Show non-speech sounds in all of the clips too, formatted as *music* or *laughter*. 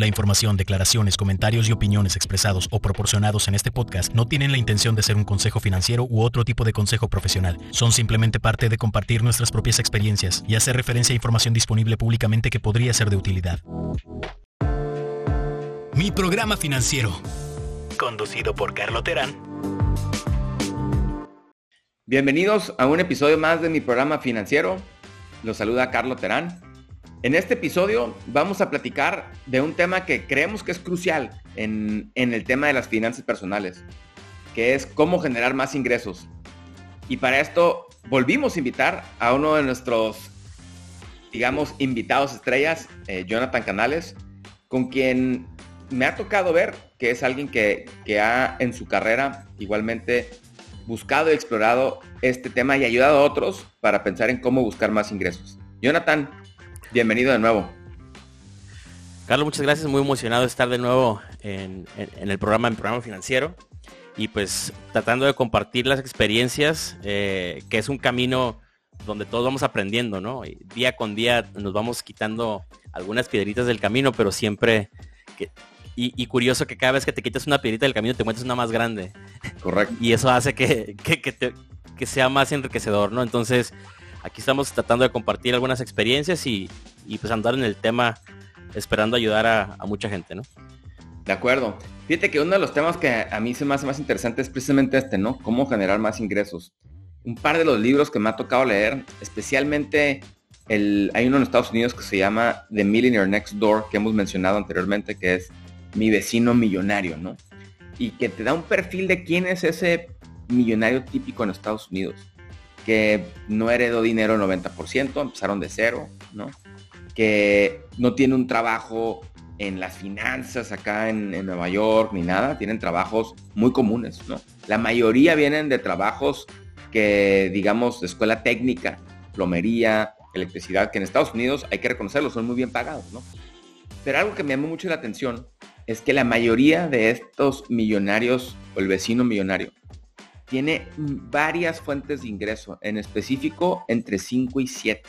La información, declaraciones, comentarios y opiniones expresados o proporcionados en este podcast no tienen la intención de ser un consejo financiero u otro tipo de consejo profesional. Son simplemente parte de compartir nuestras propias experiencias y hacer referencia a información disponible públicamente que podría ser de utilidad. Mi programa financiero. Conducido por Carlo Terán. Bienvenidos a un episodio más de mi programa financiero. Los saluda Carlo Terán. En este episodio vamos a platicar de un tema que creemos que es crucial en, el tema de las finanzas personales, que es cómo generar más ingresos. Y para esto volvimos a invitar a uno de nuestros, digamos, invitados estrellas, eh, Jonathan Canales, con quien me ha tocado ver que es alguien que, que ha en su carrera igualmente buscado y explorado este tema y ayudado a otros para pensar en cómo buscar más ingresos. Jonathan, Bienvenido de nuevo. Carlos, muchas gracias. Muy emocionado de estar de nuevo en, el programa, en programa financiero. Y pues tratando de compartir las experiencias, eh, que es un camino donde todos vamos aprendiendo, ¿no? día con día nos vamos quitando algunas piedritas del camino, pero siempre y, curioso que cada vez que te quitas una piedrita del camino te encuentras una más grande. Correcto. *laughs* Y eso hace que, que sea más enriquecedor, ¿no? Entonces, Aquí estamos tratando de compartir algunas experiencias y, pues andar en el tema esperando ayudar a, mucha gente, ¿no? De acuerdo. Fíjate que uno de los temas que a mí se me hace más interesante es precisamente este, ¿no? Cómo generar más ingresos. Un par de los libros que me ha tocado leer, especialmente el, hay uno en Estados Unidos que se llama The Millionaire Next Door, que hemos mencionado anteriormente, que es Mi vecino millonario, ¿no? Y que te da un perfil de quién es ese millonario típico en Estados Unidos que no heredó dinero el 90%, empezaron de cero, ¿no? Que no tiene un trabajo en las finanzas acá en, Nueva York ni nada, tienen trabajos muy comunes, ¿no? La mayoría vienen de trabajos que, digamos, de escuela técnica, plomería, electricidad, que en Estados Unidos hay que reconocerlo, son muy bien pagados, ¿no? Pero algo que me llamó mucho la atención es que la mayoría de estos millonarios o el vecino millonario tiene varias fuentes de ingreso, en específico entre 5 y 7.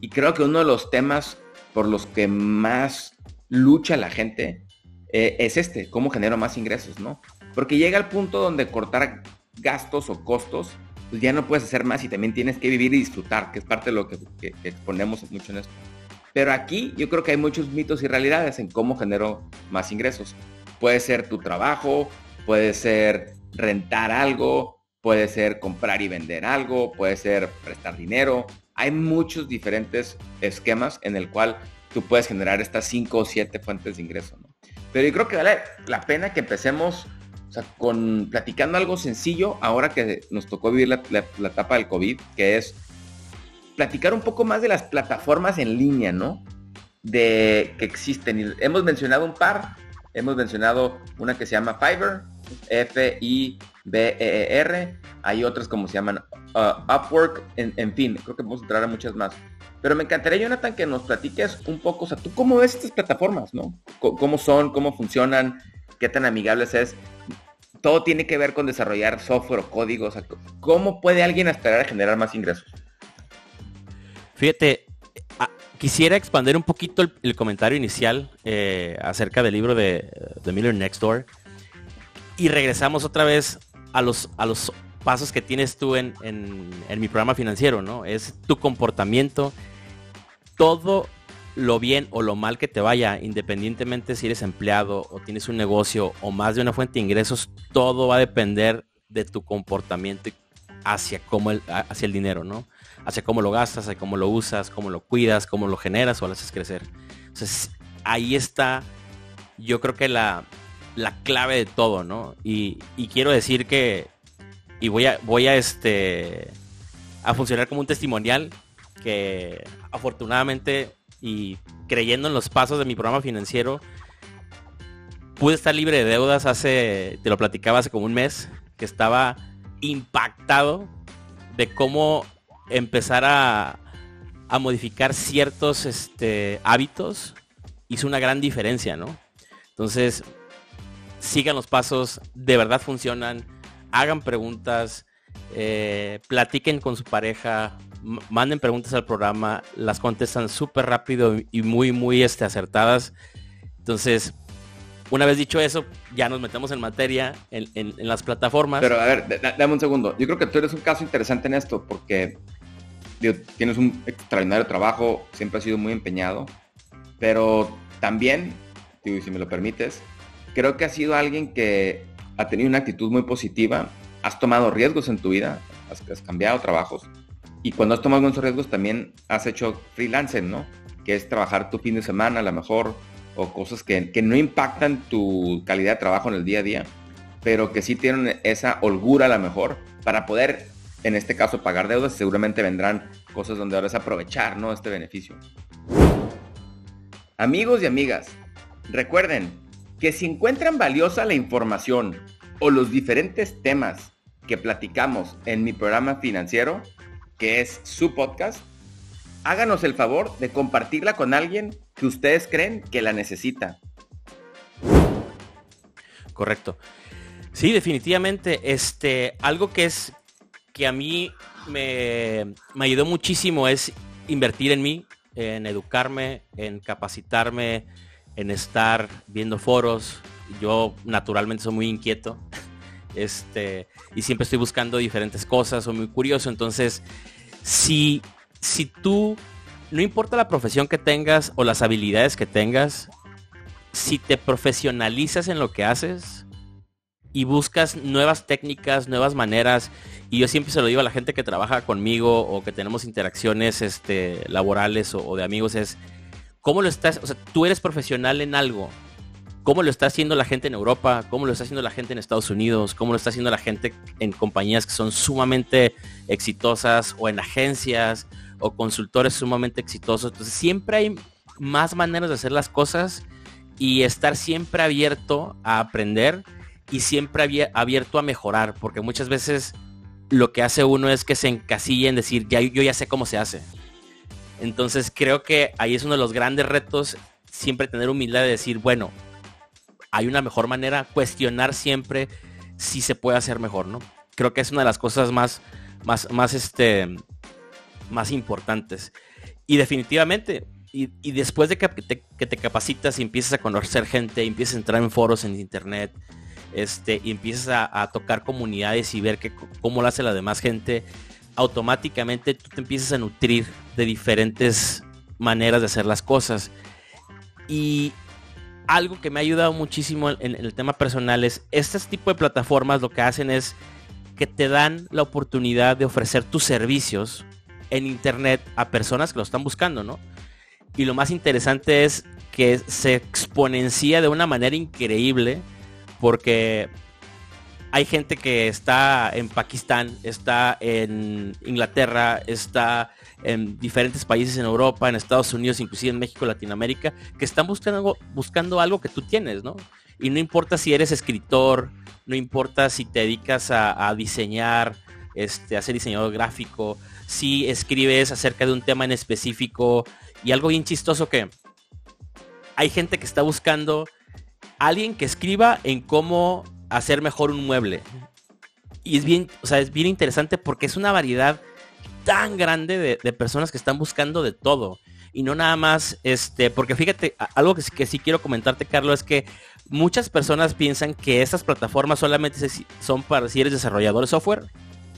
Y creo que uno de los temas por los que más lucha la gente eh, es este, cómo genero más ingresos, ¿no? Porque llega al punto donde cortar gastos o costos, pues ya no puedes hacer más y también tienes que vivir y disfrutar, que es parte de lo que, que exponemos mucho en esto. Pero aquí yo creo que hay muchos mitos y realidades en cómo genero más ingresos. Puede ser tu trabajo, puede ser rentar algo, puede ser comprar y vender algo, puede ser prestar dinero. Hay muchos diferentes esquemas en el cual tú puedes generar estas cinco o siete fuentes de ingreso. Pero yo creo que vale la pena que empecemos con platicando algo sencillo ahora que nos tocó vivir la, la, etapa del COVID, que es platicar un poco más de las plataformas en línea, ¿no? De que existen. Y hemos mencionado un par. Hemos mencionado una que se llama Fiverr, F-I-B-E-R. Hay otras como se llaman uh, Upwork, en, fin, creo que podemos entrar a muchas más. Pero me encantaría, Jonathan, que nos platiques un poco, o sea, ¿tú cómo ves estas plataformas, no? ¿Cómo son? ¿Cómo funcionan? ¿Qué tan amigables es? Todo tiene que ver con desarrollar software o código. O ¿cómo puede alguien esperar a generar más ingresos? Fíjate, quisiera expandir un poquito el, comentario inicial eh, acerca del libro de The Miller Next Door y regresamos otra vez a los, a los pasos que tienes tú en, mi programa financiero, ¿no? Es tu comportamiento, todo lo bien o lo mal que te vaya, independientemente si eres empleado o tienes un negocio o más de una fuente de ingresos, todo va a depender de tu comportamiento hacia cómo el, hacia el dinero, ¿no? Hacia cómo lo gastas, hacia cómo lo usas, cómo lo cuidas, cómo lo generas o lo haces crecer. Entonces, ahí está, yo creo que la, la clave de todo, ¿no? Y, quiero decir que, y voy a, voy a, este, a funcionar como un testimonial que afortunadamente y creyendo en los pasos de mi programa financiero, pude estar libre de deudas hace, te lo platicaba hace como un mes, que estaba impactado de cómo empezar a, a modificar ciertos este, hábitos hizo una gran diferencia, ¿no? Entonces, sigan los pasos, de verdad funcionan, hagan preguntas, eh, platiquen con su pareja, manden preguntas al programa, las contestan súper rápido y muy, muy este, acertadas. Entonces, una vez dicho eso, ya nos metemos en materia en, las plataformas. Pero a ver, dame un segundo. Yo creo que tú eres un caso interesante en esto porque tienes un extraordinario trabajo, siempre has sido muy empeñado, pero también, digo, si me lo permites, creo que has sido alguien que ha tenido una actitud muy positiva, has tomado riesgos en tu vida, has, cambiado trabajos, y cuando has tomado esos riesgos también has hecho freelancing, ¿no? Que es trabajar tu fin de semana a lo mejor, o cosas que, no impactan tu calidad de trabajo en el día a día, pero que sí tienen esa holgura a lo mejor para poder, en este caso, pagar deudas. Seguramente vendrán cosas donde ahora es aprovechar ¿no? este beneficio. Amigos y amigas, recuerden que si encuentran valiosa la información o los diferentes temas que platicamos en mi programa financiero, que es su podcast, háganos el favor de compartirla con alguien que ustedes creen que la necesita. Correcto. Sí, definitivamente. Este, algo que es que a mí me, me ayudó muchísimo es invertir en mí, en educarme, en capacitarme, en estar viendo foros. Yo naturalmente soy muy inquieto. *laughs* Este, y siempre estoy buscando diferentes cosas, soy muy curioso. Entonces, si, si tú no importa la profesión que tengas o las habilidades que tengas, si te profesionalizas en lo que haces y buscas nuevas técnicas, nuevas maneras, y yo siempre se lo digo a la gente que trabaja conmigo o que tenemos interacciones este, laborales o, de amigos, es cómo lo estás, o sea, tú eres profesional en algo, cómo lo está haciendo la gente en Europa, cómo lo está haciendo la gente en Estados Unidos, cómo lo está haciendo la gente en compañías que son sumamente exitosas o en agencias o consultores sumamente exitosos. Entonces siempre hay más maneras de hacer las cosas y estar siempre abierto a aprender y siempre abierto a mejorar, porque muchas veces lo que hace uno es que se encasilla en decir, ya, yo ya sé cómo se hace. Entonces creo que ahí es uno de los grandes retos, siempre tener humildad de decir, bueno, hay una mejor manera, cuestionar siempre si se puede hacer mejor, ¿no? Creo que es una de las cosas más, más, más, este, más importantes. Y definitivamente, y, después de que te, capacitas y empiezas a conocer gente, empiezas a entrar en foros en internet, este, y empiezas a, tocar comunidades y ver que, cómo lo hace la demás gente, automáticamente tú te empiezas a nutrir de diferentes maneras de hacer las cosas. Y algo que me ha ayudado muchísimo en, el tema personal es, este tipo de plataformas lo que hacen es que te dan la oportunidad de ofrecer tus servicios en internet a personas que lo están buscando, ¿no? Y lo más interesante es que se exponencia de una manera increíble porque hay gente que está en Pakistán, está en Inglaterra, está en diferentes países en Europa, en Estados Unidos, inclusive en México, Latinoamérica, que están buscando, buscando algo que tú tienes, ¿no? Y no importa si eres escritor, no importa si te dedicas a, a diseñar, este, a ser diseñador gráfico, si escribes acerca de un tema en específico y algo bien chistoso que hay gente que está buscando alguien que escriba en cómo hacer mejor un mueble. Y es bien, o sea, es bien interesante porque es una variedad tan grande de, personas que están buscando de todo. Y no nada más, este, porque fíjate, algo que, que sí quiero comentarte, Carlos, es que muchas personas piensan que estas plataformas solamente son para si eres desarrollador de software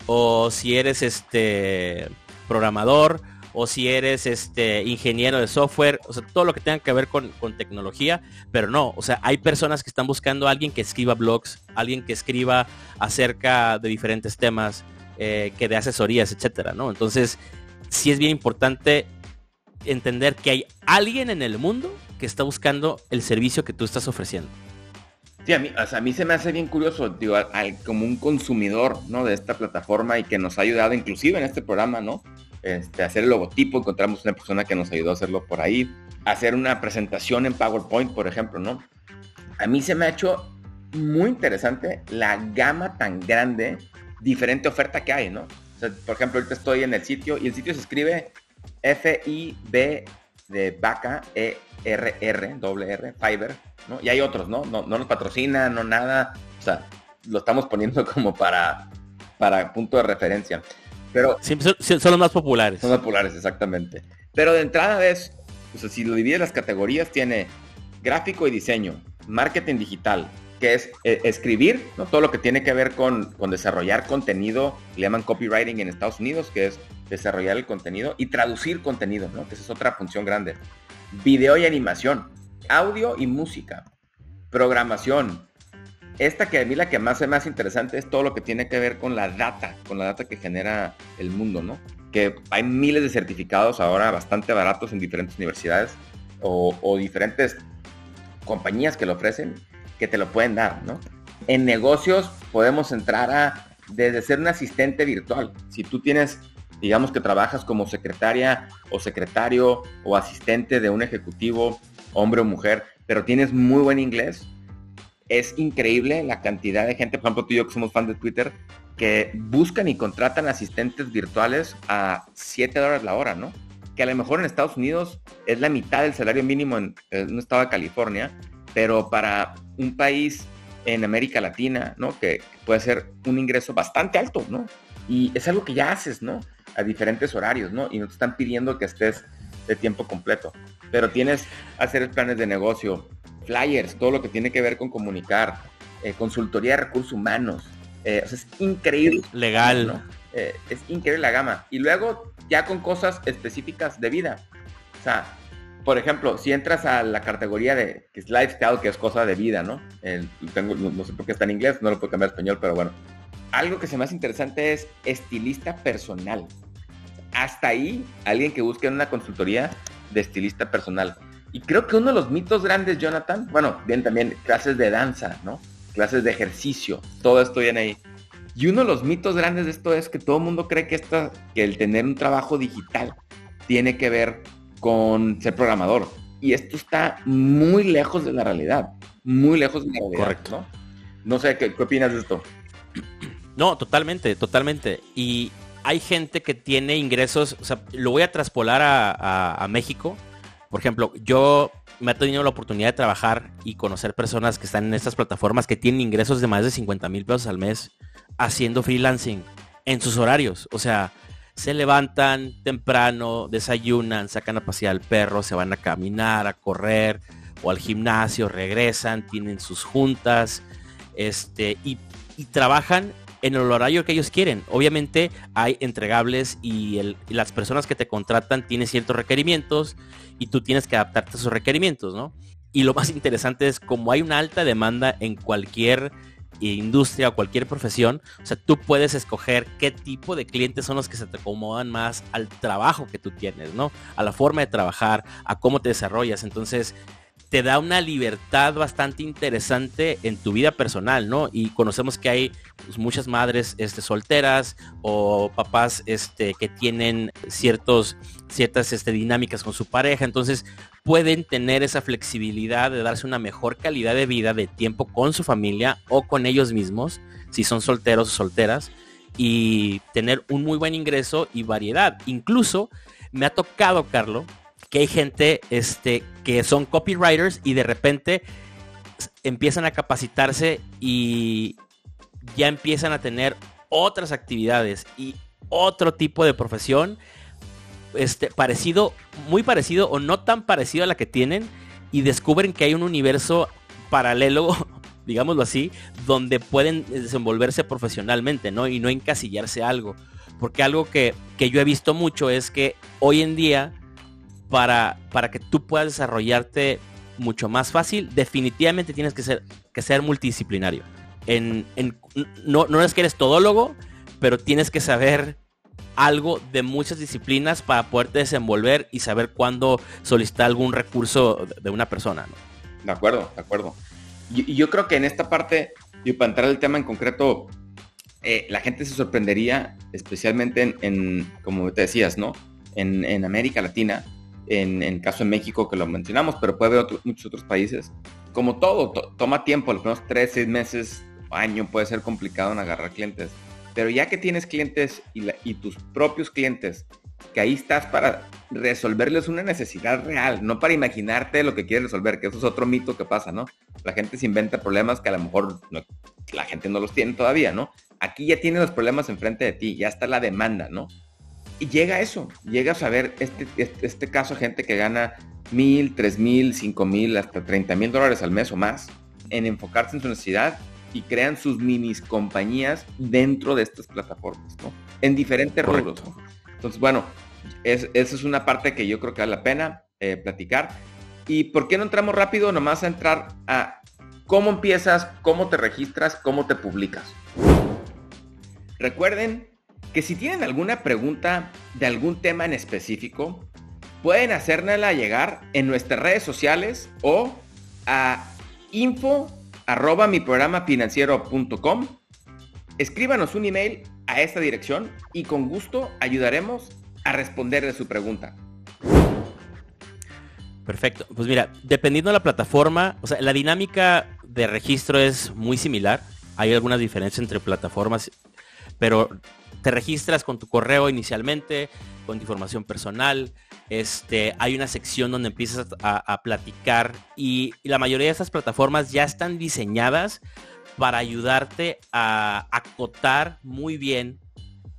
o si eres este programador, o si eres este ingeniero de software, o sea, todo lo que tenga que ver con, tecnología, pero no, o sea, hay personas que están buscando a alguien que escriba blogs, alguien que escriba acerca de diferentes temas, eh, que de asesorías, etcétera, ¿no? Entonces, sí es bien importante entender que hay alguien en el mundo que está buscando el servicio que tú estás ofreciendo. Sí, a mí, a mí se me hace bien curioso, digo, como un consumidor, ¿no? De esta plataforma y que nos ha ayudado inclusive en este programa, ¿no? Este, hacer el logotipo, encontramos una persona que nos ayudó a hacerlo por ahí, hacer una presentación en PowerPoint, por ejemplo, ¿no? A mí se me ha hecho muy interesante la gama tan grande, diferente oferta que hay, ¿no? Por ejemplo, ahorita estoy en el sitio y el sitio se escribe F-I-B de vaca, E-R-R, doble R, Fiverr, ¿no? Y hay otros, ¿no? ¿no? No nos patrocina, no nada. O sea, lo estamos poniendo *laughs* como para, para punto de referencia. Pero son, los más populares. Son populares, exactamente. Pero de entrada es, o sea, si lo divides las categorías, tiene gráfico y diseño, marketing digital, que es eh, escribir, ¿no? todo lo que tiene que ver con, con, desarrollar contenido, le llaman copywriting en Estados Unidos, que es desarrollar el contenido y traducir contenido, ¿no? que esa es otra función grande. Video y animación, audio y música, programación. Esta que a mí la que más es más interesante es todo lo que tiene que ver con la data, con la data que genera el mundo, ¿no? Que hay miles de certificados ahora bastante baratos en diferentes universidades o, o diferentes compañías que lo ofrecen que te lo pueden dar, ¿no? En negocios podemos entrar a desde ser un asistente virtual. Si tú tienes, digamos que trabajas como secretaria o secretario o asistente de un ejecutivo, hombre o mujer, pero tienes muy buen inglés, es increíble la cantidad de gente, por ejemplo tú y yo que somos fan de Twitter, que buscan y contratan asistentes virtuales a 7 dólares la hora, ¿no? Que a lo mejor en Estados Unidos es la mitad del salario mínimo en, en un estado de California, pero para un país en América Latina, ¿no? Que puede ser un ingreso bastante alto, ¿no? Y es algo que ya haces, ¿no? A diferentes horarios, ¿no? Y no te están pidiendo que estés de tiempo completo. Pero tienes hacer planes de negocio, flyers, todo lo que tiene que ver con comunicar, eh, consultoría de recursos humanos. Eh, o sea, es increíble. Legal. ¿no? Eh, es increíble la gama. Y luego ya con cosas específicas de vida. O sea, por ejemplo, si entras a la categoría de que es lifestyle, que es cosa de vida, ¿no? El, tengo, no, sé por qué está en inglés, no lo puedo cambiar a español, pero bueno. Algo que se me hace interesante es estilista personal. Hasta ahí, alguien que busque una consultoría de estilista personal. Y creo que uno de los mitos grandes, Jonathan, bueno, bien también clases de danza, ¿no? Clases de ejercicio, todo esto viene ahí. Y uno de los mitos grandes de esto es que todo el mundo cree que, esta, que el tener un trabajo digital tiene que ver con ser programador. Y esto está muy lejos de la realidad. Muy lejos de la realidad. Correcto. No, no sé, ¿qué, ¿qué, opinas de esto? No, totalmente, totalmente. Y hay gente que tiene ingresos, o sea, lo voy a traspolar a, a, a México. Por ejemplo, yo me he tenido la oportunidad de trabajar y conocer personas que están en estas plataformas que tienen ingresos de más de 50 mil pesos al mes haciendo freelancing en sus horarios. O sea, se levantan temprano, desayunan, sacan a pasear al perro, se van a caminar, a correr o al gimnasio, regresan, tienen sus juntas, este, y trabajan en el horario que ellos quieren. Obviamente hay entregables y, las personas que te contratan tienen ciertos requerimientos y tú tienes que adaptarte a esos requerimientos, ¿no? Y lo más interesante es como hay una alta demanda en cualquier industria o cualquier profesión, o sea, tú puedes escoger qué tipo de clientes son los que se te acomodan más al trabajo que tú tienes, ¿no? A la forma de trabajar, a cómo te desarrollas. Entonces, te da una libertad bastante interesante en tu vida personal, ¿no? Y conocemos que hay pues, muchas madres este, solteras o papás este, que tienen ciertos, ciertas este, dinámicas con su pareja, entonces pueden tener esa flexibilidad de darse una mejor calidad de vida, de tiempo con su familia o con ellos mismos, si son solteros o solteras, y tener un muy buen ingreso y variedad. Incluso me ha tocado, Carlos, que hay gente este, que son copywriters y de repente empiezan a capacitarse y ya empiezan a tener otras actividades y otro tipo de profesión este, parecido, muy parecido o no tan parecido a la que tienen y descubren que hay un universo paralelo, *laughs* digámoslo así, donde pueden desenvolverse profesionalmente, ¿no? Y no encasillarse algo. Porque algo que, que yo he visto mucho es que hoy en día para, para que tú puedas desarrollarte mucho más fácil, definitivamente tienes que ser, que ser multidisciplinario. En, en, no, no es que eres todólogo, pero tienes que saber algo de muchas disciplinas para poderte desenvolver y saber cuándo solicitar algún recurso de una persona. De acuerdo, de acuerdo. Y, y, yo creo que en esta parte, y para entrar al tema en concreto, eh, la gente se sorprendería, especialmente en, en como te decías, ¿no? En, en América Latina, en, en, caso de México que lo mencionamos, pero puede haber otro, muchos otros países. Como todo, to, toma tiempo, los primeros tres, seis meses, año puede ser complicado en agarrar clientes. Pero ya que tienes clientes y, tus propios clientes, que ahí estás para resolverles una necesidad real, no para imaginarte lo que quieres resolver, que eso es otro mito que pasa, ¿no? La gente se inventa problemas que a lo mejor la gente no los tiene todavía, ¿no? Aquí ya tienes los problemas enfrente de ti, ya está la demanda, ¿no? Y llega eso, llega a saber este, este, este caso, gente que gana mil, tres mil, cinco mil, hasta 30 mil dólares al mes o más en enfocarse en su necesidad y crean sus minis compañías dentro de estas plataformas, ¿no? En diferentes rubros. Entonces, bueno, esa es una parte que yo creo que vale la pena eh, platicar. ¿Y por qué no entramos rápido? Nomás a entrar a cómo empiezas, cómo te registras, cómo te publicas. Recuerden que si tienen alguna pregunta de algún tema en específico, pueden hacérnosla llegar en nuestras redes sociales o a info arroba mi programa. Escríbanos un email a esta dirección y con gusto ayudaremos a responder de su pregunta. Perfecto. Pues mira, dependiendo de la plataforma, o sea, la dinámica de registro es muy similar. Hay algunas diferencias entre plataformas, pero te registras con tu correo inicialmente, con tu información personal. Este, hay una sección donde empiezas a, platicar y, la mayoría de estas plataformas ya están diseñadas para ayudarte a acotar muy bien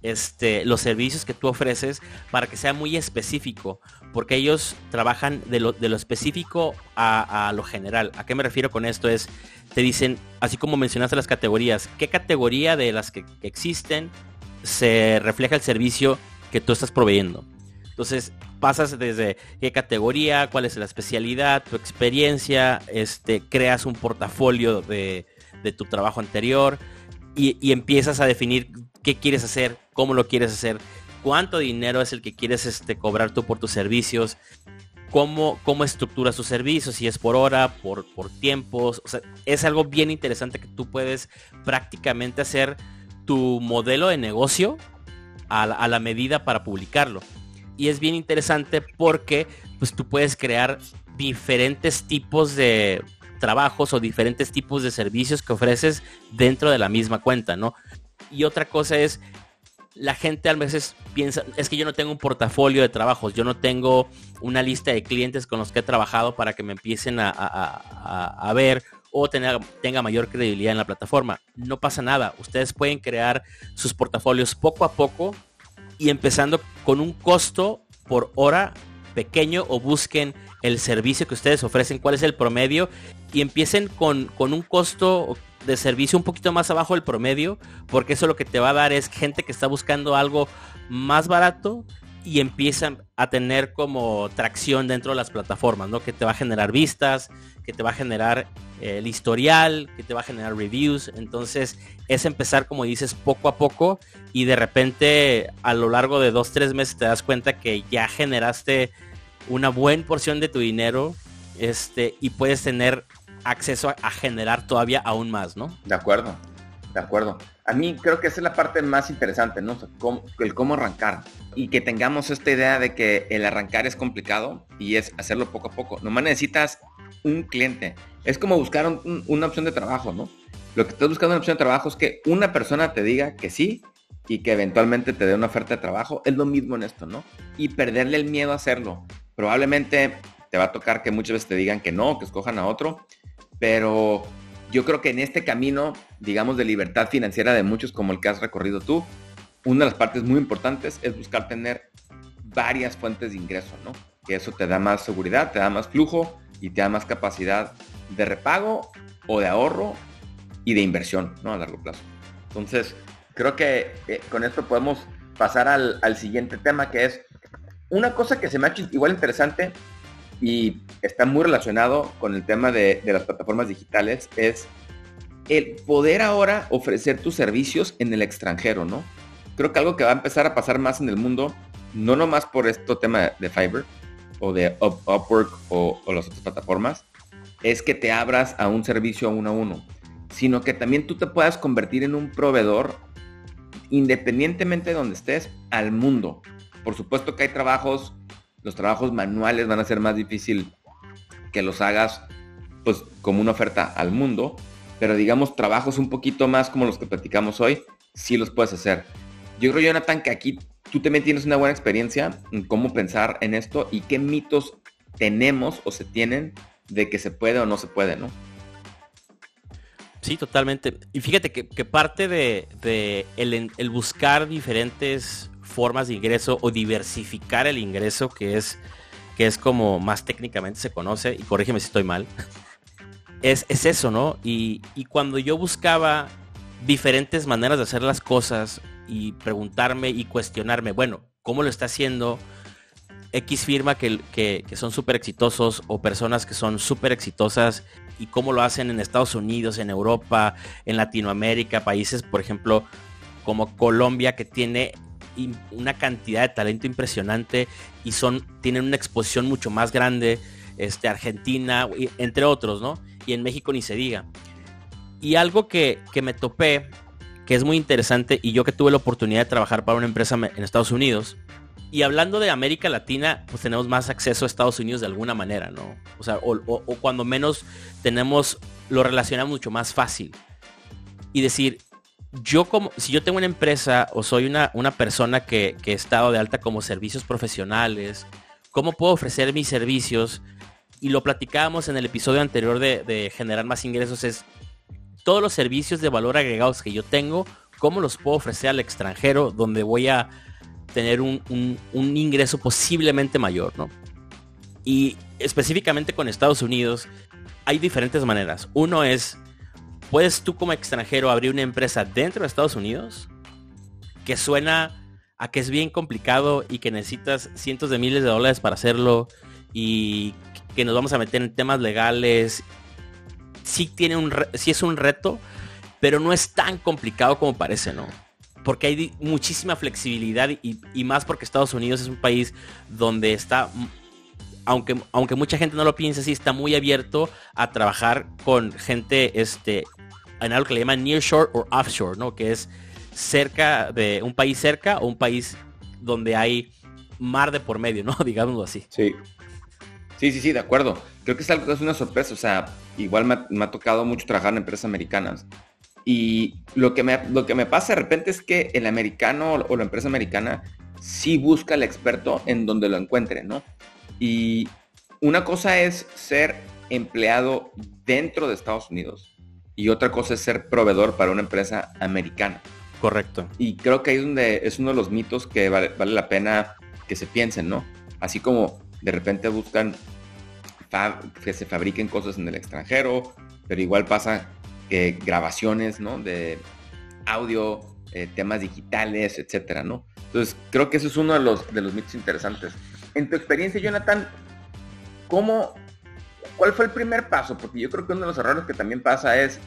este, los servicios que tú ofreces para que sea muy específico, porque ellos trabajan de lo, específico a, lo general. ¿A qué me refiero con esto? Es, te dicen, así como mencionaste las categorías, ¿qué categoría de las que, existen se refleja el servicio que tú estás proveyendo? Entonces, pasas desde qué categoría, cuál es la especialidad, tu experiencia, este, creas un portafolio de, tu trabajo anterior y, y, empiezas a definir qué quieres hacer, cómo lo quieres hacer, cuánto dinero es el que quieres este, cobrar tú por tus servicios, cómo, cómo estructuras tus servicios, si es por hora, por, por tiempos. O sea, es algo bien interesante que tú puedes prácticamente hacer tu modelo de negocio a la, a medida para publicarlo. Y es bien interesante porque pues tú puedes crear diferentes tipos de trabajos o diferentes tipos de servicios que ofreces dentro de la misma cuenta, ¿no? Y otra cosa es, la gente a veces piensa, es que yo no tengo un portafolio de trabajos, yo no tengo una lista de clientes con los que he trabajado para que me empiecen a, ver o tener, tenga mayor credibilidad en la plataforma. No pasa nada, ustedes pueden crear sus portafolios poco a poco y empezando con un costo por hora pequeño o busquen el servicio que ustedes ofrecen, cuál es el promedio y empiecen con, con un costo de servicio un poquito más abajo del promedio, porque eso lo que te va a dar es gente que está buscando algo más barato y empiezan a tener como tracción dentro de las plataformas, ¿no? Que te va a generar vistas, que te va a generar eh, el historial, que te va a generar reviews. Entonces es empezar, como dices, poco a poco y de repente a lo largo de dos, tres meses te das cuenta que ya generaste una buena porción de tu dinero este, y puedes tener acceso a, generar todavía aún más, ¿no? De acuerdo, de acuerdo. A mí creo que esa es la parte más interesante, ¿no? el cómo arrancar. Y que tengamos esta idea de que el arrancar es complicado y es hacerlo poco a poco. Nomás necesitas un cliente. Es como buscar una opción de trabajo, ¿no? Lo que estás buscando en una opción de trabajo es que una persona te diga que sí y que eventualmente te dé una oferta de trabajo. Es lo mismo en esto, ¿no? Y perderle el miedo a hacerlo. Probablemente te va a tocar que muchas veces te digan que no, que escojan a otro, pero yo creo que en este camino, digamos, de libertad financiera de muchos como el que has recorrido tú, una de las partes muy importantes es buscar tener varias fuentes de ingreso, ¿no? Que eso te da más seguridad, te da más flujo y te da más capacidad de repago o de ahorro y de inversión, ¿no? A largo plazo. Entonces, creo que eh, con esto podemos pasar al, al, siguiente tema, que es una cosa que se me ha hecho igual interesante y está muy relacionado con el tema de, las plataformas digitales, es el poder ahora ofrecer tus servicios en el extranjero, ¿no? Creo que algo que va a empezar a pasar más en el mundo, no nomás por este tema de Fiverr o de Upwork o, o las otras plataformas, es que te abras a un servicio uno a uno, sino que también tú te puedas convertir en un proveedor independientemente de donde estés al mundo. Por supuesto que hay trabajos los trabajos manuales van a ser más difícil que los hagas pues como una oferta al mundo, pero digamos trabajos un poquito más como los que platicamos hoy, sí los puedes hacer. Yo creo, Jonathan, que aquí tú también tienes una buena experiencia en cómo pensar en esto y qué mitos tenemos o se tienen de que se puede o no se puede, ¿no? Sí, totalmente. Y fíjate que, parte de, el, buscar diferentes formas de ingreso o diversificar el ingreso, que es, que es como más técnicamente se conoce, y corrígeme si estoy mal, *laughs* es, es eso, ¿no? Y, y cuando yo buscaba diferentes maneras de hacer las cosas y preguntarme y cuestionarme, bueno, ¿cómo lo está haciendo? X firma que, que, que son súper exitosos o personas que son súper exitosas y cómo lo hacen en Estados Unidos, en Europa, en Latinoamérica, países, por ejemplo, como Colombia, que tiene una cantidad de talento impresionante y son, tienen una exposición mucho más grande, este, Argentina, entre otros, ¿no? Y en México ni se diga. Y algo que, que me topé, que es muy interesante, y yo que tuve la oportunidad de trabajar para una empresa en Estados Unidos, y hablando de América Latina, pues tenemos más acceso a Estados Unidos de alguna manera, ¿no? O sea, o, cuando menos tenemos, lo relacionamos mucho más fácil. Y decir, yo como, si yo tengo una empresa o soy una, una persona que, que he estado de alta como servicios profesionales, ¿cómo puedo ofrecer mis servicios? Y lo platicábamos en el episodio anterior de, generar más ingresos, es todos los servicios de valor agregados que yo tengo, ¿cómo los puedo ofrecer al extranjero donde voy a tener un, ingreso posiblemente mayor, ¿no? Y específicamente con Estados Unidos hay diferentes maneras. Uno es, puedes tú como extranjero abrir una empresa dentro de Estados Unidos que suena a que es bien complicado y que necesitas cientos de miles de dólares para hacerlo y que nos vamos a meter en temas legales. Sí tiene un, sí es un reto, pero no es tan complicado como parece, ¿no? porque hay muchísima flexibilidad y, más porque Estados Unidos es un país donde está, aunque, aunque mucha gente no lo piense así, está muy abierto a trabajar con gente este, en algo que le llaman nearshore o offshore, ¿no? Que es cerca de un país cerca o un país donde hay mar de por medio, ¿no? *laughs* Digámoslo así. Sí. Sí, sí, sí, de acuerdo. Creo que es algo es una sorpresa. O sea, igual me me ha tocado mucho trabajar en empresas americanas y lo que, me, lo que me pasa de repente es que el americano o la empresa americana sí busca al experto en donde lo encuentre, ¿no? Y una cosa es ser empleado dentro de Estados Unidos y otra cosa es ser proveedor para una empresa americana. Correcto. Y creo que ahí es donde es uno de los mitos que vale, vale la pena que se piensen, ¿no? Así como de repente buscan que se fabriquen cosas en el extranjero, pero igual pasa grabaciones, ¿no? De audio, eh, temas digitales, etcétera, ¿no? Entonces, creo que eso es uno de los, de los mitos interesantes. En tu experiencia, Jonathan, ¿cómo, cuál fue el primer paso? Porque yo creo que uno de los errores que también pasa es,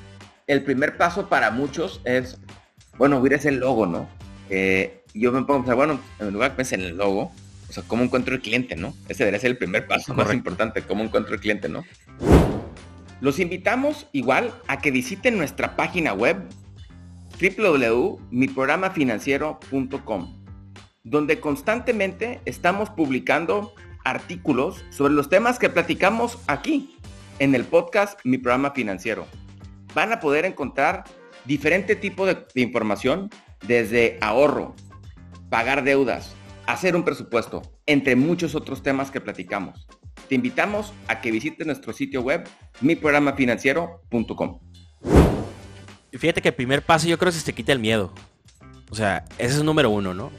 el primer paso para muchos es, bueno, hubiera ese logo, ¿no? Eh, yo me pongo a pensar, bueno, en lugar de pensar en el logo, o sea, ¿cómo encuentro el cliente, no? Ese debería ser el primer paso más importante, ¿cómo encuentro el cliente, no? Los invitamos igual a que visiten nuestra página web www.miprogramafinanciero.com, donde constantemente estamos publicando artículos sobre los temas que platicamos aquí en el podcast Mi Programa Financiero. Van a poder encontrar diferente tipo de, información desde ahorro, pagar deudas, hacer un presupuesto, entre muchos otros temas que platicamos te invitamos a que visites nuestro sitio web, miprogramafinanciero.com. Fíjate que el primer paso yo creo que se te quita el miedo. O sea, ese es el número uno, ¿no?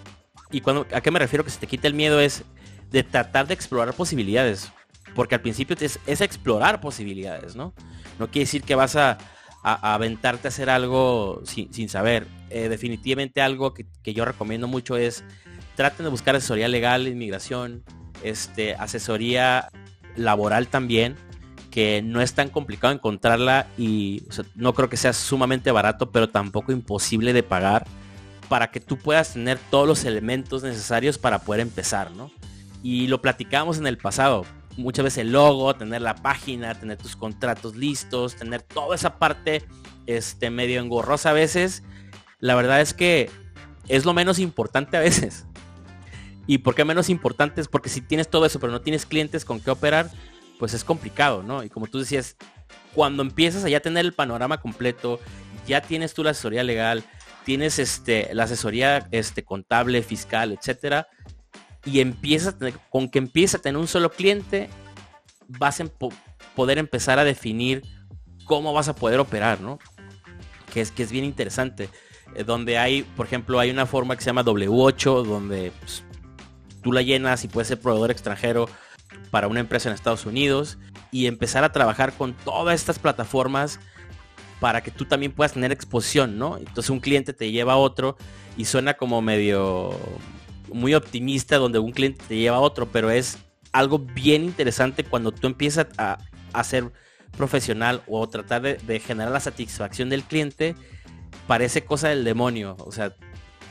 Y cuando, ¿a qué me refiero que se te quita el miedo? Es de tratar de explorar posibilidades. Porque al principio es, es explorar posibilidades, ¿no? No quiere decir que vas a, aventarte a hacer algo sin, saber. Eh, definitivamente algo que, que, yo recomiendo mucho es traten de buscar asesoría legal, inmigración, este, asesoría laboral también, que no es tan complicado encontrarla y no creo que sea sumamente barato, pero tampoco imposible de pagar para que tú puedas tener todos los elementos necesarios para poder empezar, ¿no? Y lo platicamos en el pasado. Muchas veces el logo, tener la página, tener tus contratos listos, tener toda esa parte este, medio engorrosa a veces. La verdad es que es lo menos importante a veces. ¿Y por qué menos importantes? Porque si tienes todo eso, pero no tienes clientes con qué operar, pues es complicado, ¿no? Y como tú decías, cuando empiezas a ya tener el panorama completo, ya tienes tú la asesoría legal, tienes este, la asesoría este, contable, fiscal, etcétera, y empiezas con que empieza a tener un solo cliente, vas a poder empezar a definir cómo vas a poder operar, ¿no? Que es, que es bien interesante. eh, donde hay, por ejemplo, hay una forma que se llama W8, donde pues, tú la llenas y puedes ser proveedor extranjero para una empresa en Estados Unidos y empezar a trabajar con todas estas plataformas para que tú también puedas tener exposición, ¿no? Entonces un cliente te lleva a otro y suena como medio muy optimista donde un cliente te lleva a otro, pero es algo bien interesante cuando tú empiezas a, ser profesional o tratar de, de, generar la satisfacción del cliente, parece cosa del demonio. O sea,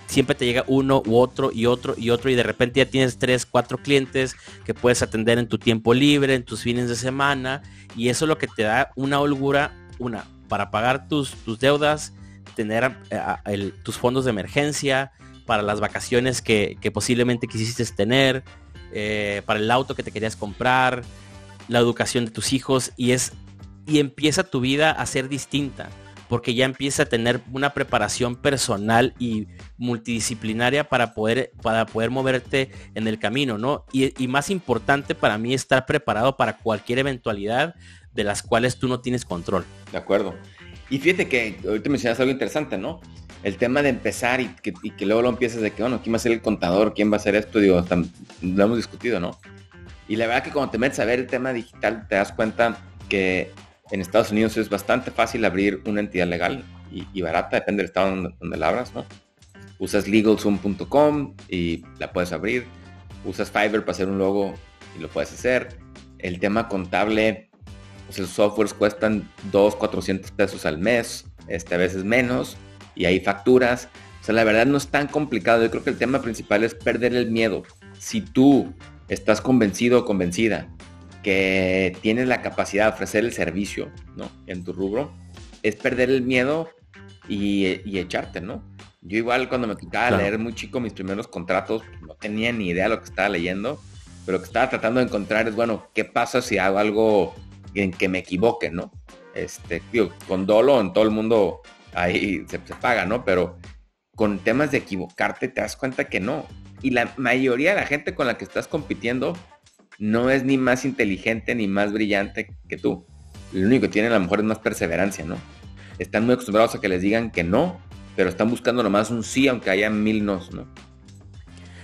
siempre te llega uno u otro y otro y otro y de repente ya tienes tres, cuatro clientes que puedes atender en tu tiempo libre, en tus fines de semana y eso es lo que te da una holgura, una, para pagar tus, tus deudas, tener eh, tus fondos de emergencia, para las vacaciones que, posiblemente quisiste tener, eh, para el auto que te querías comprar, la educación de tus hijos y es y empieza tu vida a ser distinta porque ya empieza a tener una preparación personal y multidisciplinaria para poder, para poder moverte en el camino, ¿no? Y, y, más importante para mí estar preparado para cualquier eventualidad de las cuales tú no tienes control. De acuerdo. Y fíjate que ahorita mencionas algo interesante, ¿no? El tema de empezar y que, luego lo empiezas de que, bueno, ¿quién va a ser el contador? ¿Quién va a hacer esto? Digo, lo hemos discutido, ¿no? Y la verdad que cuando te metes a ver el tema digital, te das cuenta que en Estados Unidos es bastante fácil abrir una entidad legal y, barata, depende del estado donde, la abras, ¿no? Usas legalzoom.com y la puedes abrir. Usas Fiverr para hacer un logo y lo puedes hacer. El tema contable, pues los softwares cuestan 2, 400 pesos al mes, este, a veces menos y hay facturas. O sea, la verdad no es tan complicado. Yo creo que el tema principal es perder el miedo. Si tú estás convencido o convencida que tienes la capacidad de ofrecer el servicio, ¿no? En tu rubro, es perder el miedo y, echarte, ¿no? Yo igual cuando me tocaba leer muy chico mis primeros contratos, no tenía ni idea de lo que estaba leyendo, pero lo que estaba tratando de encontrar es, bueno, ¿qué pasa si hago algo en que me equivoque, ¿no? Este, digo, con dolo en todo el mundo ahí se, paga, ¿no? Pero con temas de equivocarte te das cuenta que no. Y la mayoría de la gente con la que estás compitiendo no es ni más inteligente ni más brillante que tú. Lo único que tienen a lo mejor es más perseverancia, ¿no? Están muy acostumbrados a que les digan que no, pero están buscando nomás un sí, aunque haya mil nos, ¿no?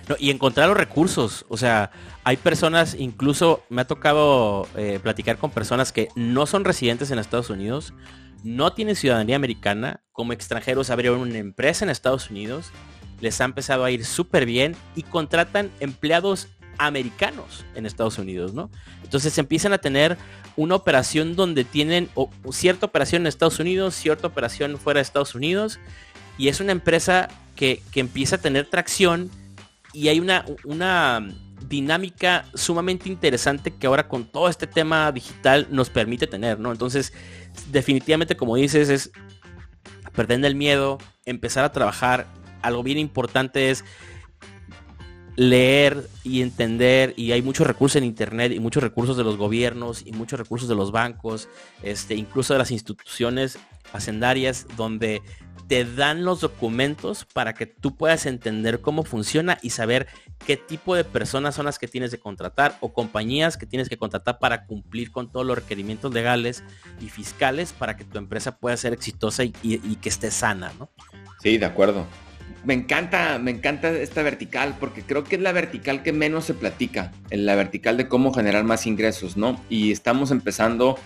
no y encontrar los recursos. O sea, hay personas, incluso me ha tocado eh, platicar con personas que no son residentes en Estados Unidos, no tienen ciudadanía americana, como extranjeros abrieron una empresa en Estados Unidos, les ha empezado a ir súper bien y contratan empleados americanos en Estados Unidos, ¿no? Entonces empiezan a tener una operación donde tienen cierta operación en Estados Unidos, cierta operación fuera de Estados Unidos, y es una empresa que, que empieza a tener tracción y hay una, una dinámica sumamente interesante que ahora con todo este tema digital nos permite tener, ¿no? Entonces, definitivamente, como dices, es perder el miedo, empezar a trabajar. Algo bien importante es leer y entender y hay muchos recursos en internet y muchos recursos de los gobiernos y muchos recursos de los bancos, este, incluso de las instituciones hacendarias donde te dan los documentos para que tú puedas entender cómo funciona y saber qué tipo de personas son las que tienes que contratar o compañías que tienes que contratar para cumplir con todos los requerimientos legales y fiscales para que tu empresa pueda ser exitosa y, que esté sana, ¿no? Sí, de acuerdo. Me encanta, me encanta esta vertical porque creo que es la vertical que menos se platica, en la vertical de cómo generar más ingresos, ¿no? Y estamos empezando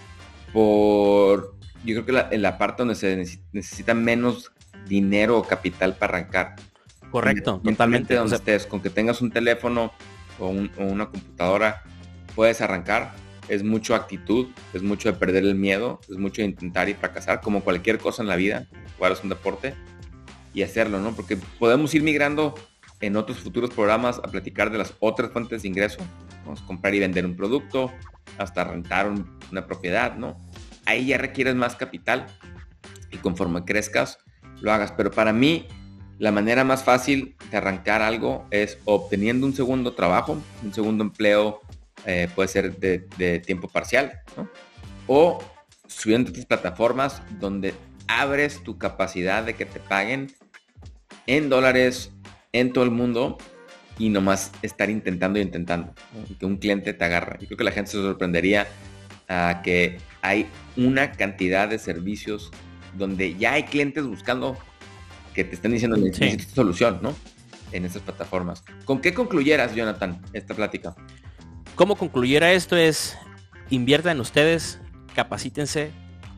por yo creo que la, en la parte donde se necesita menos dinero o capital para arrancar. Correcto, totalmente. Donde estés, con que tengas un teléfono o, una computadora, puedes arrancar. Es mucho actitud, es mucho de perder el miedo, es mucho de intentar y fracasar, como cualquier cosa en la vida, jugar es un deporte, y hacerlo, ¿no? Porque podemos ir migrando en otros futuros programas a platicar de las otras fuentes de ingreso. Vamos a comprar y vender un producto, hasta rentar una propiedad, ¿no? Ahí ya requieres más capital y conforme crezcas lo hagas. Pero para mí la manera más fácil de arrancar algo es obteniendo un segundo trabajo, un segundo empleo, eh, puede ser de, tiempo parcial, o subiendo otras plataformas donde abres tu capacidad de que te paguen en dólares en todo el mundo y nomás estar intentando y intentando, que un cliente te agarra. Yo creo que la gente se sorprendería a que hay una cantidad de servicios donde ya hay clientes buscando que te estén diciendo necesitas solución, ¿no? En estas plataformas. ¿Con qué concluyeras, Jonathan, esta plática? ¿Cómo concluyera esto? Es inviertan en ustedes, capacítense,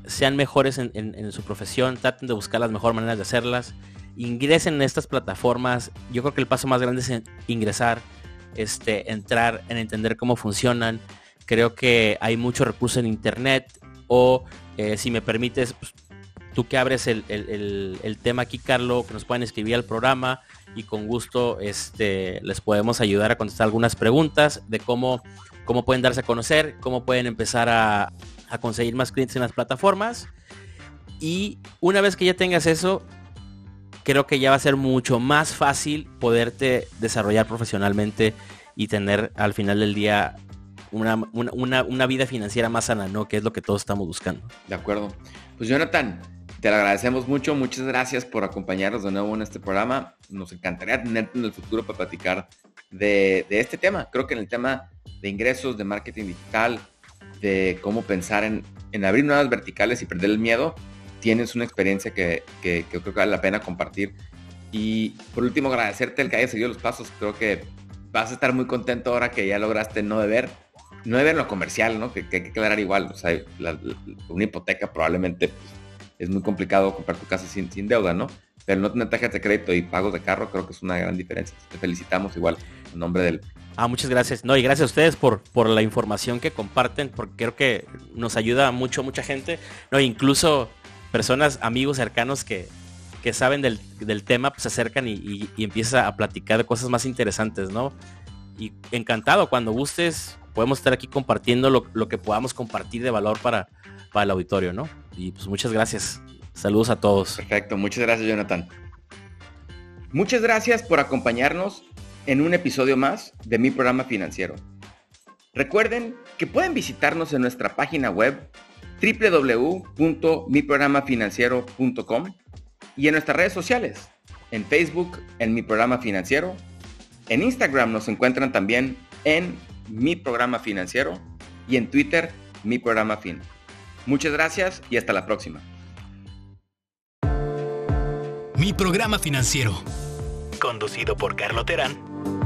sean mejores en, su profesión, traten de buscar las mejores maneras de hacerlas, ingresen en estas plataformas. Yo creo que el paso más grande es ingresar, este, entrar, en entender cómo funcionan. Creo que hay mucho recurso en internet o eh, si me permites, pues, tú que abres el, tema aquí, Carlos, que nos pueden escribir al programa y con gusto este, les podemos ayudar a contestar algunas preguntas de cómo, cómo pueden darse a conocer, cómo pueden empezar a, a conseguir más clientes en las plataformas. Y una vez que ya tengas eso, creo que ya va a ser mucho más fácil poderte desarrollar profesionalmente y tener al final del día una, una, vida financiera más sana, ¿no? Que es lo que todos estamos buscando. De acuerdo. Pues Jonathan, te lo agradecemos mucho. Muchas gracias por acompañarnos de nuevo en este programa. Nos encantaría tenerte en el futuro para platicar de, de este tema. Creo que en el tema de ingresos, de marketing digital, de cómo pensar en, en abrir nuevas verticales y perder el miedo, tienes una experiencia que, que, creo que vale la pena compartir. Y por último, agradecerte el que hayas seguido los pasos. Creo que vas a estar muy contento ahora que ya lograste no deber. No deber lo comercial, ¿no? Que, hay que aclarar igual. O sea, una hipoteca probablemente pues, es muy complicado comprar tu casa sin, sin deuda, ¿no? Pero no tener tarjetas de crédito y pagos de carro creo que es una gran diferencia. Te felicitamos igual en nombre del, Ah, muchas gracias. No, y gracias a ustedes por, por la información que comparten, porque creo que nos ayuda mucho, mucha gente. No, incluso personas, amigos cercanos que, que saben del, tema, pues se acercan y, y, empieza a platicar de cosas más interesantes, ¿no? Y encantado, cuando gustes, podemos estar aquí compartiendo lo, lo que podamos compartir de valor para, para el auditorio, ¿no? Y pues muchas gracias. Saludos a todos. Perfecto, muchas gracias, Jonathan. Muchas gracias por acompañarnos en un episodio más de mi programa financiero. Recuerden que pueden visitarnos en nuestra página web www.miprogramafinanciero.com y en nuestras redes sociales, en Facebook en mi programa financiero, en Instagram nos encuentran también en mi programa financiero y en Twitter mi programa fin. Muchas gracias y hasta la próxima. Mi programa financiero, conducido por Carlo Terán